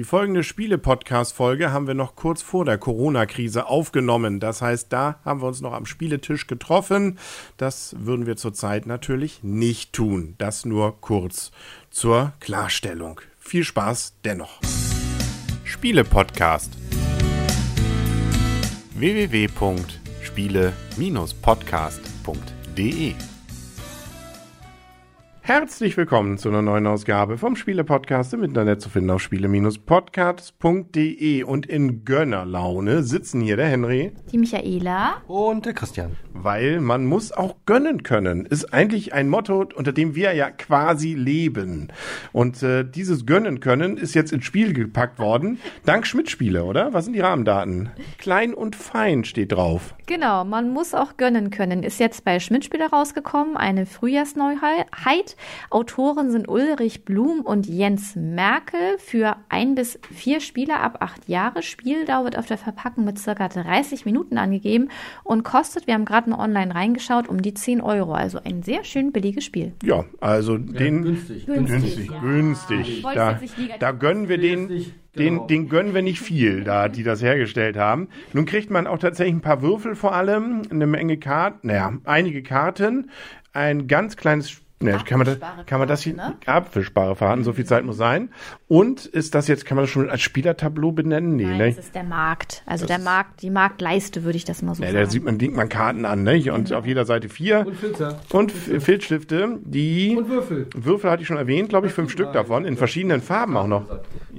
Die folgende Spiele-Podcast-Folge haben wir noch kurz vor der Corona-Krise aufgenommen. Das heißt, da haben wir uns noch am Spieletisch getroffen. Das würden wir zurzeit natürlich nicht tun. Das nur kurz zur Klarstellung. Viel Spaß dennoch. Spiele-Podcast www.spiele-podcast.de Herzlich willkommen zu einer neuen Ausgabe vom Spiele-Podcast im Internet zu finden auf spiele-podcast.de und in Gönnerlaune sitzen hier der Henry. Die Michaela. Und der Christian. Weil man muss auch gönnen können. Ist eigentlich ein Motto, unter dem wir ja quasi leben. Und äh, dieses Gönnen können ist jetzt ins Spiel gepackt worden. Dank Schmidt-Spiele, oder? Was sind die Rahmendaten? Klein und fein steht drauf. Genau, man muss auch gönnen können. Ist jetzt bei Schmidt-Spiele rausgekommen, eine Frühjahrsneuheit. Autoren sind Ulrich Blum und Jens Merkel für ein bis vier Spieler ab acht Jahre. Spieldauer wird auf der Verpackung mit circa 30 Minuten angegeben und kostet, wir haben gerade mal online reingeschaut, um die 10 Euro. Also ein sehr schön billiges Spiel. Ja, also den günstig. günstig, Ja. günstig. Wollte Da, da gönnen wir den, den, genau. den gönnen wir nicht viel, da die das hergestellt haben. Nun kriegt man auch tatsächlich ein paar Würfel vor allem, eine Menge Karten, naja, einige Karten, ein ganz kleines Ne, kann man, das, kann man das hier, Karten, abwischbare Karten, so viel Zeit muss sein. Und ist das jetzt, kann man das schon als Spielertableau benennen? Nee, Nein, ne? das ist der Markt. Also der Markt, die Marktleiste würde ich das mal so Ja, sagen. da sieht man, legt man Karten an, ne? Und auf jeder Seite vier. Und Filter. Und Filzstifte, die Und Würfel. Würfel hatte ich schon erwähnt, glaube ich, fünf Stück davon, in verschiedenen Farben auch noch.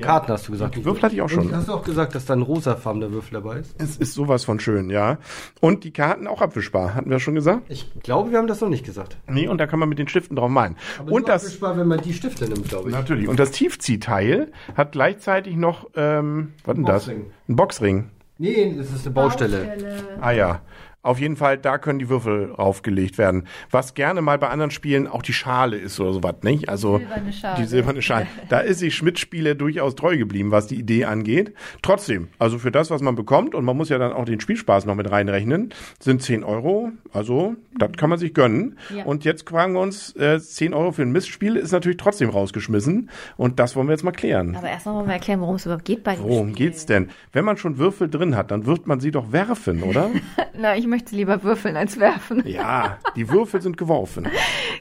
Karten hast du gesagt. Würfel hatte ich auch schon. Und hast du auch gesagt, dass da ein rosafarbener Würfel dabei ist? Es ist sowas von schön, ja. Und die Karten auch abwischbar, hatten wir schon gesagt? Ich glaube, wir haben das noch nicht gesagt. Nee, und da kann man mit den Stiften drauf malen. Aber und das, abwischbar, wenn man die Stifte nimmt, glaube ich. natürlich, und das Tiefziehteil hat gleichzeitig noch, ähm, was denn das? Boxring. Ein Boxring. Nee, das ist eine Baustelle. Ah ja. Auf jeden Fall, da können die Würfel raufgelegt werden. Was gerne mal bei anderen Spielen auch die Schale ist oder sowas, nicht? Also Silberne die silberne Schale. Da ist sich Schmidt-Spiele durchaus treu geblieben, was die Idee angeht. Trotzdem, also für das, was man bekommt, und man muss ja dann auch den Spielspaß noch mit reinrechnen, sind 10 Euro. Also, das kann man sich gönnen. Ja. Und jetzt fragen wir uns, äh, 10 Euro für ein Mistspiel ist natürlich trotzdem rausgeschmissen. Und das wollen wir jetzt mal klären. Aber erstmal wollen wir erklären, worum es überhaupt geht bei dem Worum Spiel. geht's denn? Wenn man schon Würfel drin hat, dann wird man sie doch werfen, oder? Na, ich möchte lieber würfeln als werfen. Ja, die Würfel sind geworfen.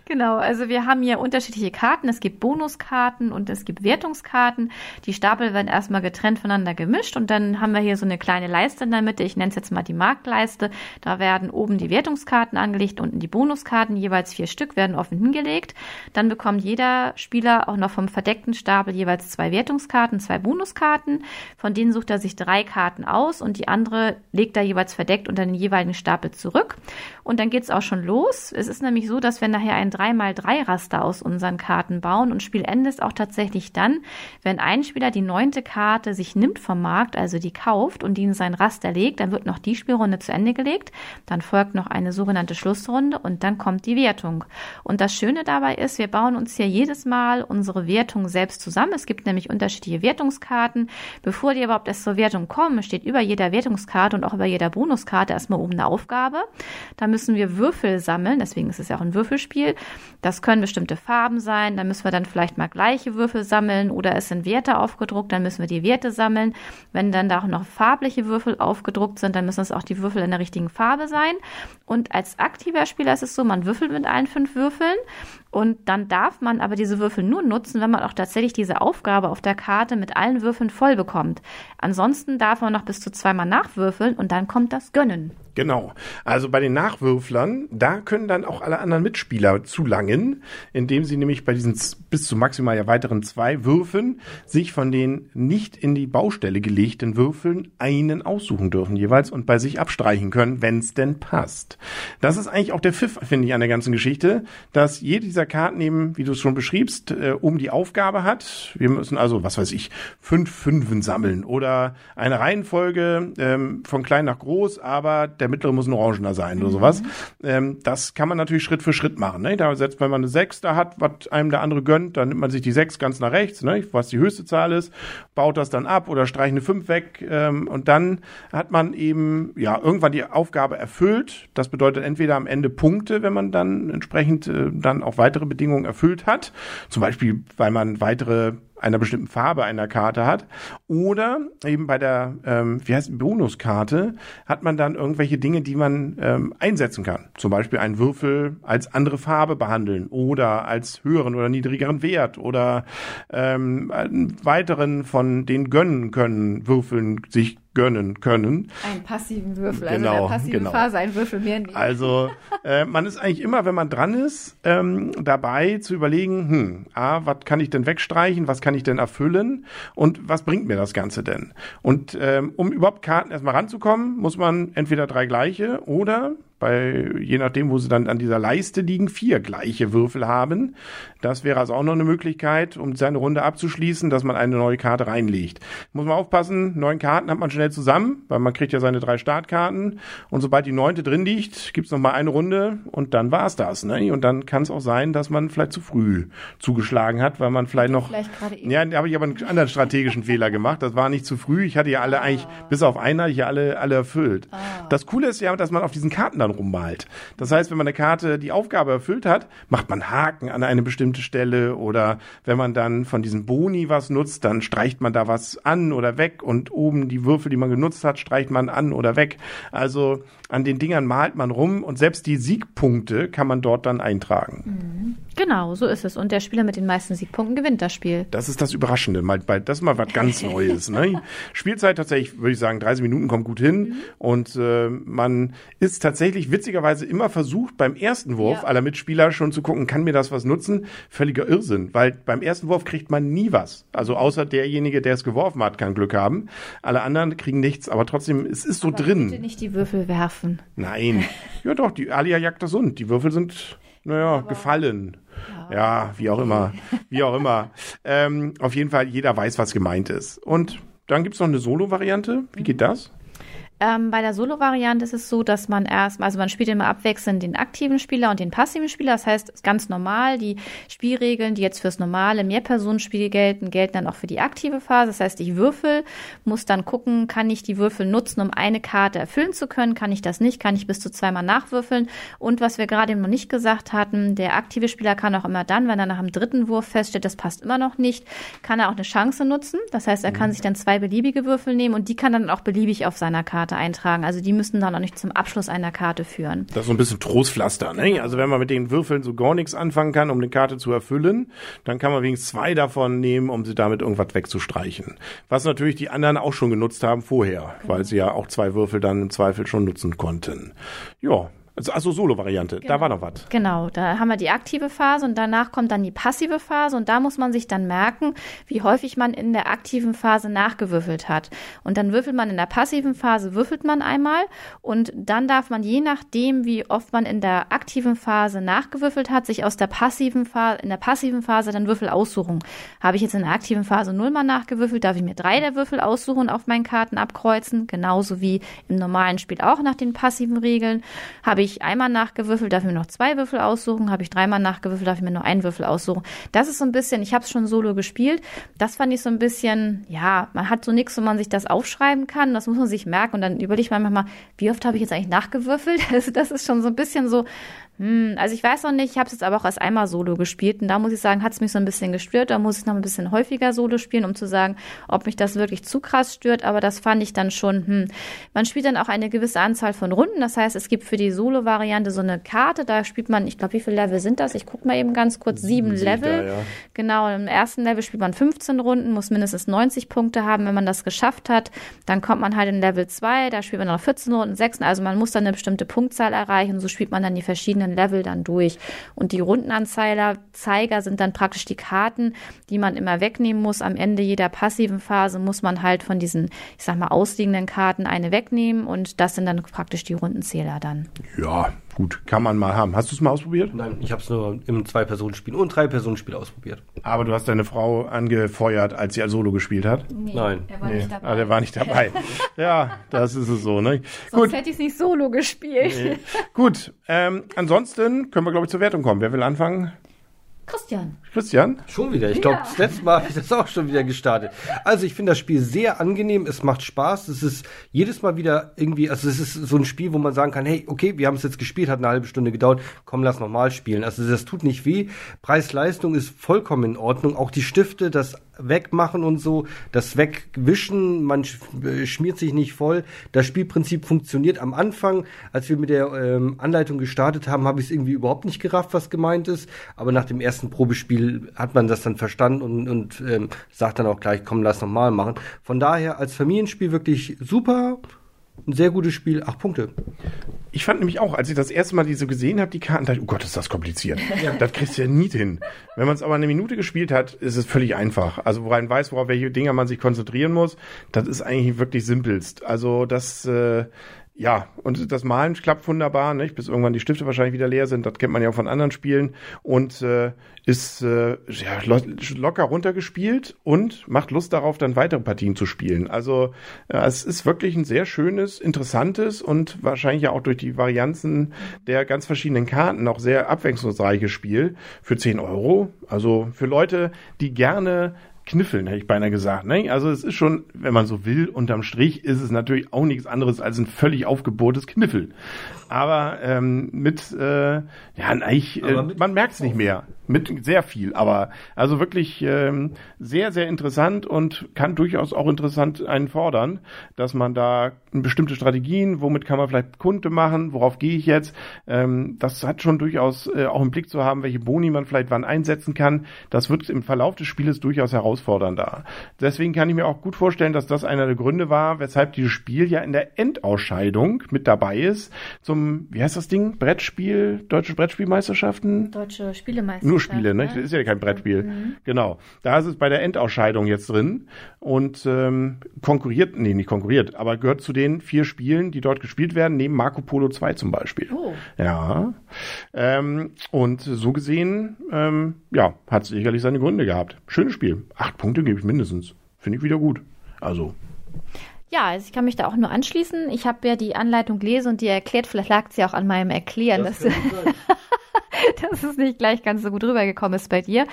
Genau, also wir haben hier unterschiedliche Karten. Es gibt Bonuskarten und es gibt Wertungskarten. Die Stapel werden erstmal getrennt voneinander gemischt und dann haben wir hier so eine kleine Leiste in der Mitte. Ich nenne es jetzt mal die Marktleiste. Da werden oben die Wertungskarten angelegt, unten die Bonuskarten. Jeweils vier Stück werden offen hingelegt. Dann bekommt jeder Spieler auch noch vom verdeckten Stapel jeweils zwei Wertungskarten, zwei Bonuskarten. Von denen sucht er sich drei Karten aus und die andere legt er jeweils verdeckt unter den jeweiligen Stapel zurück. Und dann geht's auch schon los. Es ist nämlich so, dass wir nachher ein 3x3-Raster aus unseren Karten bauen und Spielende ist auch tatsächlich dann, wenn ein Spieler die neunte Karte sich nimmt vom Markt, also die kauft und die in sein Raster legt, dann wird noch die Spielrunde zu Ende gelegt. Dann folgt noch eine sogenannte Schlussrunde und dann kommt die Wertung. Und das Schöne dabei ist, wir bauen uns hier jedes Mal unsere Wertung selbst zusammen. Es gibt nämlich unterschiedliche Wertungskarten. Bevor die überhaupt erst zur Wertung kommen, steht über jeder Wertungskarte und auch über jeder Bonuskarte erstmal oben eine Aufgabe. Da müssen wir Würfel sammeln, deswegen ist es ja auch ein Würfelspiel. Das können bestimmte Farben sein, da müssen wir dann vielleicht mal gleiche Würfel sammeln oder es sind Werte aufgedruckt, dann müssen wir die Werte sammeln. Wenn dann da auch noch farbliche Würfel aufgedruckt sind, dann müssen es auch die Würfel in der richtigen Farbe sein. Und als aktiver Spieler ist es so, man würfelt mit allen fünf Würfeln und dann darf man aber diese Würfel nur nutzen, wenn man auch tatsächlich diese Aufgabe auf der Karte mit allen Würfeln voll bekommt. Ansonsten darf man noch bis zu zweimal nachwürfeln und dann kommt das Gönnen. Genau. Also bei den Nachwürflern, da können dann auch alle anderen Mitspieler zulangen, indem sie nämlich bei diesen bis zu maximal ja weiteren zwei Würfen sich von den nicht in die Baustelle gelegten Würfeln einen aussuchen dürfen jeweils und bei sich abstreichen können, wenn es denn passt. Das ist eigentlich auch der Pfiff, finde ich, an der ganzen Geschichte, dass jede dieser Karten eben, wie du es schon beschriebst, äh, oben die Aufgabe hat. Wir müssen also, was weiß ich, fünf Fünfen sammeln oder eine Reihenfolge ähm, von klein nach groß, aber der mittlere muss ein Orangener sein oder sowas. Ähm, das kann man natürlich Schritt für Schritt machen. Ne? Da setzt, wenn man eine Sechs da hat, was einem der andere gönnt, dann nimmt man sich die Sechs ganz nach rechts, ne? was die höchste Zahl ist, baut das dann ab oder streicht eine Fünf weg ähm, und dann hat man eben ja irgendwann die Aufgabe erfüllt. Das bedeutet entweder am Ende Punkte, wenn man dann entsprechend äh, dann auch weitere Bedingungen erfüllt hat. Zum Beispiel, weil man weitere einer bestimmten Farbe einer Karte hat. Oder eben bei der, ähm, wie heißt Bonuskarte, hat man dann irgendwelche Dinge, die man ähm, einsetzen kann. Zum Beispiel einen Würfel als andere Farbe behandeln oder als höheren oder niedrigeren Wert oder ähm, einen weiteren von den gönnen können Würfeln sich gönnen können. Einen passiven Würfel, also genau, in der passiven genau. Phase ein Würfel mehr nehmen. Also äh, man ist eigentlich immer, wenn man dran ist, ähm, dabei zu überlegen, hm, ah, was kann ich denn wegstreichen, was kann ich denn erfüllen und was bringt mir das Ganze denn? Und ähm, um überhaupt Karten erstmal ranzukommen, muss man entweder drei gleiche oder bei, je nachdem, wo sie dann an dieser Leiste liegen, vier gleiche Würfel haben. Das wäre also auch noch eine Möglichkeit, um seine Runde abzuschließen, dass man eine neue Karte reinlegt. Muss man aufpassen, neun Karten hat man schnell zusammen, weil man kriegt ja seine drei Startkarten und sobald die neunte drin liegt, gibt's noch mal eine Runde und dann war's das. Ne? Und dann kann es auch sein, dass man vielleicht zu früh zugeschlagen hat, weil man vielleicht noch... Vielleicht ja, da habe ich aber einen anderen strategischen Fehler gemacht. Das war nicht zu früh. Ich hatte ja alle ah. eigentlich, bis auf einer, ich ja alle, alle erfüllt. Ah. Das Coole ist ja, dass man auf diesen Karten dann dann rummalt. Das heißt, wenn man eine Karte die Aufgabe erfüllt hat, macht man Haken an eine bestimmte Stelle oder wenn man dann von diesen Boni was nutzt, dann streicht man da was an oder weg und oben die Würfel, die man genutzt hat, streicht man an oder weg. Also an den Dingern malt man rum und selbst die Siegpunkte kann man dort dann eintragen. Mhm. Genau, so ist es. Und der Spieler mit den meisten Siegpunkten gewinnt das Spiel. Das ist das Überraschende. Mal, das ist mal was ganz Neues. Ne? Spielzeit tatsächlich, würde ich sagen, 30 Minuten kommt gut hin. Mhm. Und äh, man ist tatsächlich witzigerweise immer versucht, beim ersten Wurf ja. aller Mitspieler schon zu gucken, kann mir das was nutzen? Völliger Irrsinn, weil beim ersten Wurf kriegt man nie was. Also außer derjenige, der es geworfen hat, kann Glück haben. Alle anderen kriegen nichts, aber trotzdem, es ist so aber drin. Bitte nicht die Würfel werfen. Nein. Ja doch, die Alia jagt das und. Die Würfel sind naja, Aber, gefallen. Ja. ja. wie auch immer. Wie auch immer. Ähm, auf jeden Fall, jeder weiß, was gemeint ist. Und dann gibt's noch eine Solo-Variante. Wie geht das? Ähm, bei der Solo-Variante ist es so, dass man erst, also man spielt immer abwechselnd den aktiven Spieler und den passiven Spieler. Das heißt, ganz normal, die Spielregeln, die jetzt fürs normale Mehrpersonenspiel gelten, gelten dann auch für die aktive Phase. Das heißt, ich würfel, muss dann gucken, kann ich die Würfel nutzen, um eine Karte erfüllen zu können? Kann ich das nicht? Kann ich bis zu zweimal nachwürfeln? Und was wir gerade noch nicht gesagt hatten, der aktive Spieler kann auch immer dann, wenn er nach dem dritten Wurf feststellt, das passt immer noch nicht, kann er auch eine Chance nutzen. Das heißt, er kann mhm. sich dann zwei beliebige Würfel nehmen und die kann dann auch beliebig auf seiner Karte Karte eintragen. Also die müssen dann auch nicht zum Abschluss einer Karte führen. Das ist so ein bisschen Trostpflaster. Ne? Also wenn man mit den Würfeln so gar nichts anfangen kann, um eine Karte zu erfüllen, dann kann man wenigstens zwei davon nehmen, um sie damit irgendwas wegzustreichen. Was natürlich die anderen auch schon genutzt haben vorher, weil sie ja auch zwei Würfel dann im Zweifel schon nutzen konnten. Ja, also, also Solo-Variante, genau. da war noch was. Genau, da haben wir die aktive Phase und danach kommt dann die passive Phase und da muss man sich dann merken, wie häufig man in der aktiven Phase nachgewürfelt hat. Und dann würfelt man in der passiven Phase, würfelt man einmal und dann darf man je nachdem, wie oft man in der aktiven Phase nachgewürfelt hat, sich aus der passiven Phase, in der passiven Phase dann Würfel aussuchen. Habe ich jetzt in der aktiven Phase nullmal nachgewürfelt, darf ich mir drei der Würfel aussuchen und auf meinen Karten abkreuzen, genauso wie im normalen Spiel auch nach den passiven Regeln. Habe ich ich einmal nachgewürfelt, darf ich mir noch zwei Würfel aussuchen. Habe ich dreimal nachgewürfelt, darf ich mir nur einen Würfel aussuchen. Das ist so ein bisschen, ich habe es schon solo gespielt. Das fand ich so ein bisschen, ja, man hat so nichts, wo man sich das aufschreiben kann. Das muss man sich merken. Und dann überlege ich mir manchmal, wie oft habe ich jetzt eigentlich nachgewürfelt? Also das ist schon so ein bisschen so, hm, also ich weiß noch nicht, ich habe es jetzt aber auch erst einmal Solo gespielt und da muss ich sagen, hat es mich so ein bisschen gestört. Da muss ich noch ein bisschen häufiger Solo spielen, um zu sagen, ob mich das wirklich zu krass stört. Aber das fand ich dann schon, hm. Man spielt dann auch eine gewisse Anzahl von Runden. Das heißt, es gibt für die Solo-Variante so eine Karte, da spielt man, ich glaube, wie viele Level sind das? Ich gucke mal eben ganz kurz, sieben Level. Da, ja. Genau, im ersten Level spielt man 15 Runden, muss mindestens 90 Punkte haben. Wenn man das geschafft hat, dann kommt man halt in Level 2, da spielt man noch 14 Runden, 6. Also man muss dann eine bestimmte Punktzahl erreichen und so spielt man dann die verschiedenen einzelnen Level dann durch. Und die Rundenanzeiger, Zeiger sind dann praktisch die Karten, die man immer wegnehmen muss. Am Ende jeder passiven Phase muss man halt von diesen, ich sag mal, ausliegenden Karten eine wegnehmen und das sind dann praktisch die Rundenzähler dann. Ja, gut, kann man mal haben. Hast du es mal ausprobiert? Nein, ich habe es nur im Zwei-Personen-Spiel und Drei-Personen-Spiel ausprobiert. Aber du hast deine Frau angefeuert, als sie als Solo gespielt hat? Nee, Nein. Er war nee. nicht dabei. Ah, der war nicht dabei. ja, das ist es so, ne? Sonst gut. hätte ich es nicht Solo gespielt. Nee. Gut, ähm, ansonsten können wir, glaube ich, zur Wertung kommen. Wer will anfangen? Christian. Christian? Schon wieder. Ich glaube, das letzte Mal habe ich das auch schon wieder gestartet. Also ich finde das Spiel sehr angenehm. Es macht Spaß. Es ist jedes Mal wieder irgendwie, also es ist so ein Spiel, wo man sagen kann, hey, okay, wir haben es jetzt gespielt, hat eine halbe Stunde gedauert, komm, lass nochmal spielen. Also das tut nicht weh. Preis-Leistung ist vollkommen in Ordnung. Auch die Stifte, das Wegmachen und so, das Wegwischen, man sch- schmiert sich nicht voll. Das Spielprinzip funktioniert. Am Anfang, als wir mit der ähm, Anleitung gestartet haben, habe ich es irgendwie überhaupt nicht gerafft, was gemeint ist. Aber nach dem ersten Probespiel hat man das dann verstanden und, und ähm, sagt dann auch gleich, komm, lass nochmal machen. Von daher als Familienspiel wirklich super. Ein sehr gutes Spiel, acht Punkte. Ich fand nämlich auch, als ich das erste Mal die so gesehen habe, die Karten, dachte ich, oh Gott, ist das kompliziert. Das kriegst du ja nie hin. Wenn man es aber eine Minute gespielt hat, ist es völlig einfach. Also, wo man weiß, worauf welche Dinger man sich konzentrieren muss, das ist eigentlich wirklich simpelst. Also, das, äh, ja, und das Malen klappt wunderbar, nicht? bis irgendwann die Stifte wahrscheinlich wieder leer sind. Das kennt man ja auch von anderen Spielen. Und äh, ist äh, ja, lo locker runtergespielt und macht Lust darauf, dann weitere Partien zu spielen. Also äh, es ist wirklich ein sehr schönes, interessantes und wahrscheinlich ja auch durch die Varianzen der ganz verschiedenen Karten auch sehr abwechslungsreiches Spiel für 10 Euro. Also für Leute, die gerne kniffeln, hätte ich beinahe gesagt. Ne? Also es ist schon, wenn man so will, unterm Strich ist es natürlich auch nichts anderes als ein völlig aufgebohrtes Kniffel. Aber ähm, mit, äh, ja, eigentlich, äh, Aber mit- man merkt es nicht mehr. Mit sehr viel, aber also wirklich ähm, sehr, sehr interessant und kann durchaus auch interessant einen fordern, dass man da bestimmte Strategien, womit kann man vielleicht Kunde machen, worauf gehe ich jetzt, ähm, das hat schon durchaus äh, auch im Blick zu haben, welche Boni man vielleicht wann einsetzen kann. Das wird im Verlauf des Spieles durchaus herausfordernder. Deswegen kann ich mir auch gut vorstellen, dass das einer der Gründe war, weshalb dieses Spiel ja in der Endausscheidung mit dabei ist zum, wie heißt das Ding? Brettspiel, Deutsche Brettspielmeisterschaften? Deutsche Spielemeister. Nur Spiele, ne? Das ist ja kein Brettspiel. Genau. Da ist es bei der Endausscheidung jetzt drin und ähm, konkurriert, nee, nicht konkurriert, aber gehört zu den vier Spielen, die dort gespielt werden, neben Marco Polo 2 zum Beispiel. Oh. Ja. Ähm, und so gesehen, ähm, ja, hat sicherlich seine Gründe gehabt. Schönes Spiel. Acht Punkte gebe ich mindestens. Finde ich wieder gut. Also, Ja, also ich kann mich da auch nur anschließen. Ich habe ja die Anleitung gelesen und die erklärt, vielleicht lag es ja auch an meinem Erklären, dass, dass es nicht gleich ganz so gut rübergekommen ist bei dir.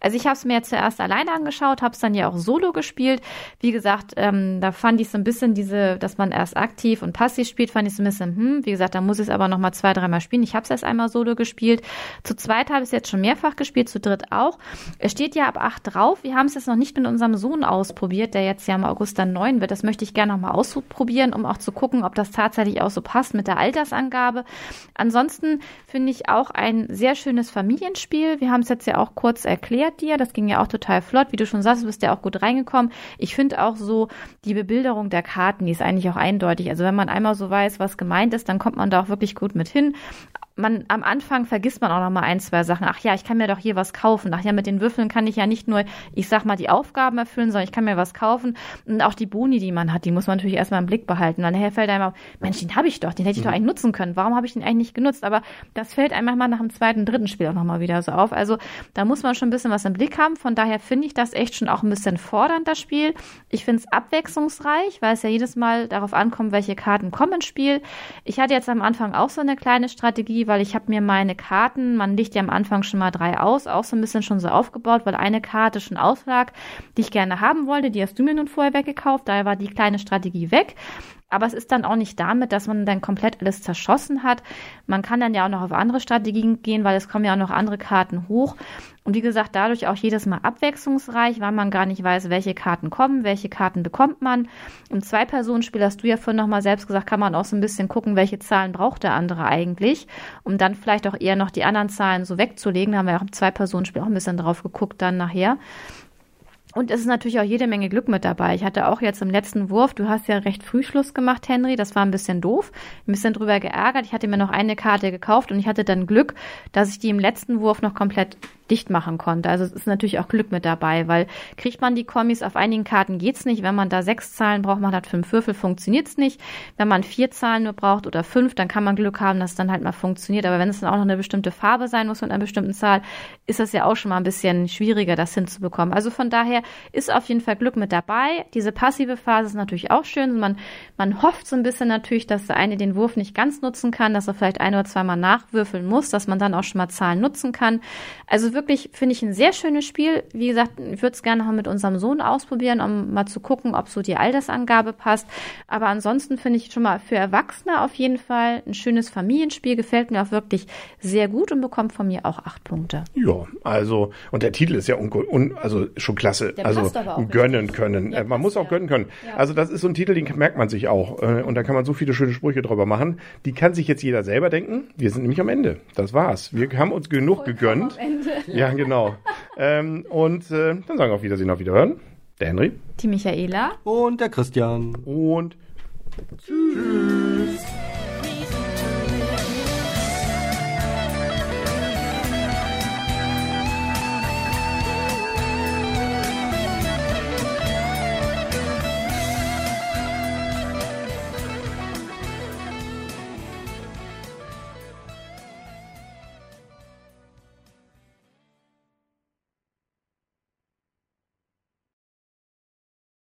Also ich habe es mir zuerst alleine angeschaut, habe es dann ja auch solo gespielt. Wie gesagt, ähm, da fand ich so ein bisschen diese, dass man erst aktiv und passiv spielt, fand ich so ein bisschen, hm, wie gesagt, da muss ich es aber noch mal zwei, dreimal spielen. Ich habe es erst einmal solo gespielt. Zu zweit habe ich es jetzt schon mehrfach gespielt, zu dritt auch. Es steht ja ab acht drauf. Wir haben es jetzt noch nicht mit unserem Sohn ausprobiert, der jetzt ja im August dann neun wird. Das möchte ich gerne noch mal ausprobieren, um auch zu gucken, ob das tatsächlich auch so passt mit der Altersangabe. Ansonsten finde ich auch ein sehr schönes Familienspiel. Wir haben es jetzt ja auch kurz erklärt dir. Das ging ja auch total flott. Wie du schon sagst, du bist ja auch gut reingekommen. Ich finde auch so die Bebilderung der Karten, die ist eigentlich auch eindeutig. Also wenn man einmal so weiß, was gemeint ist, dann kommt man da auch wirklich gut mit hin man am Anfang vergisst man auch noch mal ein, zwei Sachen. Ach ja, ich kann mir doch hier was kaufen. Ach ja, mit den Würfeln kann ich ja nicht nur, ich sag mal, die Aufgaben erfüllen, sondern ich kann mir was kaufen. Und auch die Boni, die man hat, die muss man natürlich erstmal im Blick behalten. Dann fällt einem auf, Mensch, den habe ich doch, den hätte ich doch eigentlich nutzen können. Warum habe ich den eigentlich nicht genutzt? Aber das fällt einem manchmal nach dem zweiten, dritten Spiel auch noch mal wieder so auf. Also da muss man schon ein bisschen was im Blick haben. Von daher finde ich das echt schon auch ein bisschen fordernd, das Spiel. Ich finde es abwechslungsreich, weil es ja jedes Mal darauf ankommt, welche Karten kommen ins Spiel. Ich hatte jetzt am Anfang auch so eine kleine Strategie, weil ich habe mir meine Karten, man legt ja am Anfang schon mal drei aus, auch so ein bisschen schon so aufgebaut, weil eine Karte schon auslag, die ich gerne haben wollte, die hast du mir nun vorher weggekauft, daher war die kleine Strategie weg. Aber es ist dann auch nicht damit, dass man dann komplett alles zerschossen hat. Man kann dann ja auch noch auf andere Strategien gehen, weil es kommen ja auch noch andere Karten hoch. Und wie gesagt, dadurch auch jedes Mal abwechslungsreich, weil man gar nicht weiß, welche Karten kommen, welche Karten bekommt man. Im Zwei-Personen-Spiel hast du ja vorhin nochmal selbst gesagt, kann man auch so ein bisschen gucken, welche Zahlen braucht der andere eigentlich, um dann vielleicht auch eher noch die anderen Zahlen so wegzulegen. Da haben wir auch im Zwei-Personen-Spiel auch ein bisschen drauf geguckt dann nachher. Und es ist natürlich auch jede Menge Glück mit dabei. Ich hatte auch jetzt im letzten Wurf, du hast ja recht früh Schluss gemacht, Henry. Das war ein bisschen doof. Ein bisschen drüber geärgert. Ich hatte mir noch eine Karte gekauft und ich hatte dann Glück, dass ich die im letzten Wurf noch komplett dicht machen konnte. Also es ist natürlich auch Glück mit dabei, weil kriegt man die Kommis, auf einigen Karten geht's nicht. Wenn man da sechs Zahlen braucht, man hat fünf Würfel, funktioniert's nicht. Wenn man vier Zahlen nur braucht oder fünf, dann kann man Glück haben, dass es dann halt mal funktioniert. Aber wenn es dann auch noch eine bestimmte Farbe sein muss mit einer bestimmten Zahl, ist das ja auch schon mal ein bisschen schwieriger, das hinzubekommen. Also von daher ist auf jeden Fall Glück mit dabei. Diese passive Phase ist natürlich auch schön. Man, man hofft so ein bisschen natürlich, dass der eine den Wurf nicht ganz nutzen kann, dass er vielleicht ein oder zweimal nachwürfeln muss, dass man dann auch schon mal Zahlen nutzen kann. Also wirklich, finde ich, ein sehr schönes Spiel. Wie gesagt, ich würde es gerne noch mit unserem Sohn ausprobieren, um mal zu gucken, ob so die Altersangabe passt. Aber ansonsten finde ich schon mal für Erwachsene auf jeden Fall ein schönes Familienspiel. Gefällt mir auch wirklich sehr gut und bekommt von mir auch acht Punkte. Ja, also, und der Titel ist ja un, un, also schon klasse. Der also passt aber auch gönnen richtig. können. Ja, Äh, man muss auch ja. gönnen können. Ja. Also das ist so ein Titel, den merkt man sich auch. Äh, Und da kann man so viele schöne Sprüche drüber machen. Die kann sich jetzt jeder selber denken. Wir sind nämlich am Ende. Das war's. Wir haben uns genug gegönnt. Ja, genau. ähm, und äh, dann sagen wir auf Wiedersehen, auf Wiederhören. Der Henry. Die Michaela. Und der Christian. Und tschüss.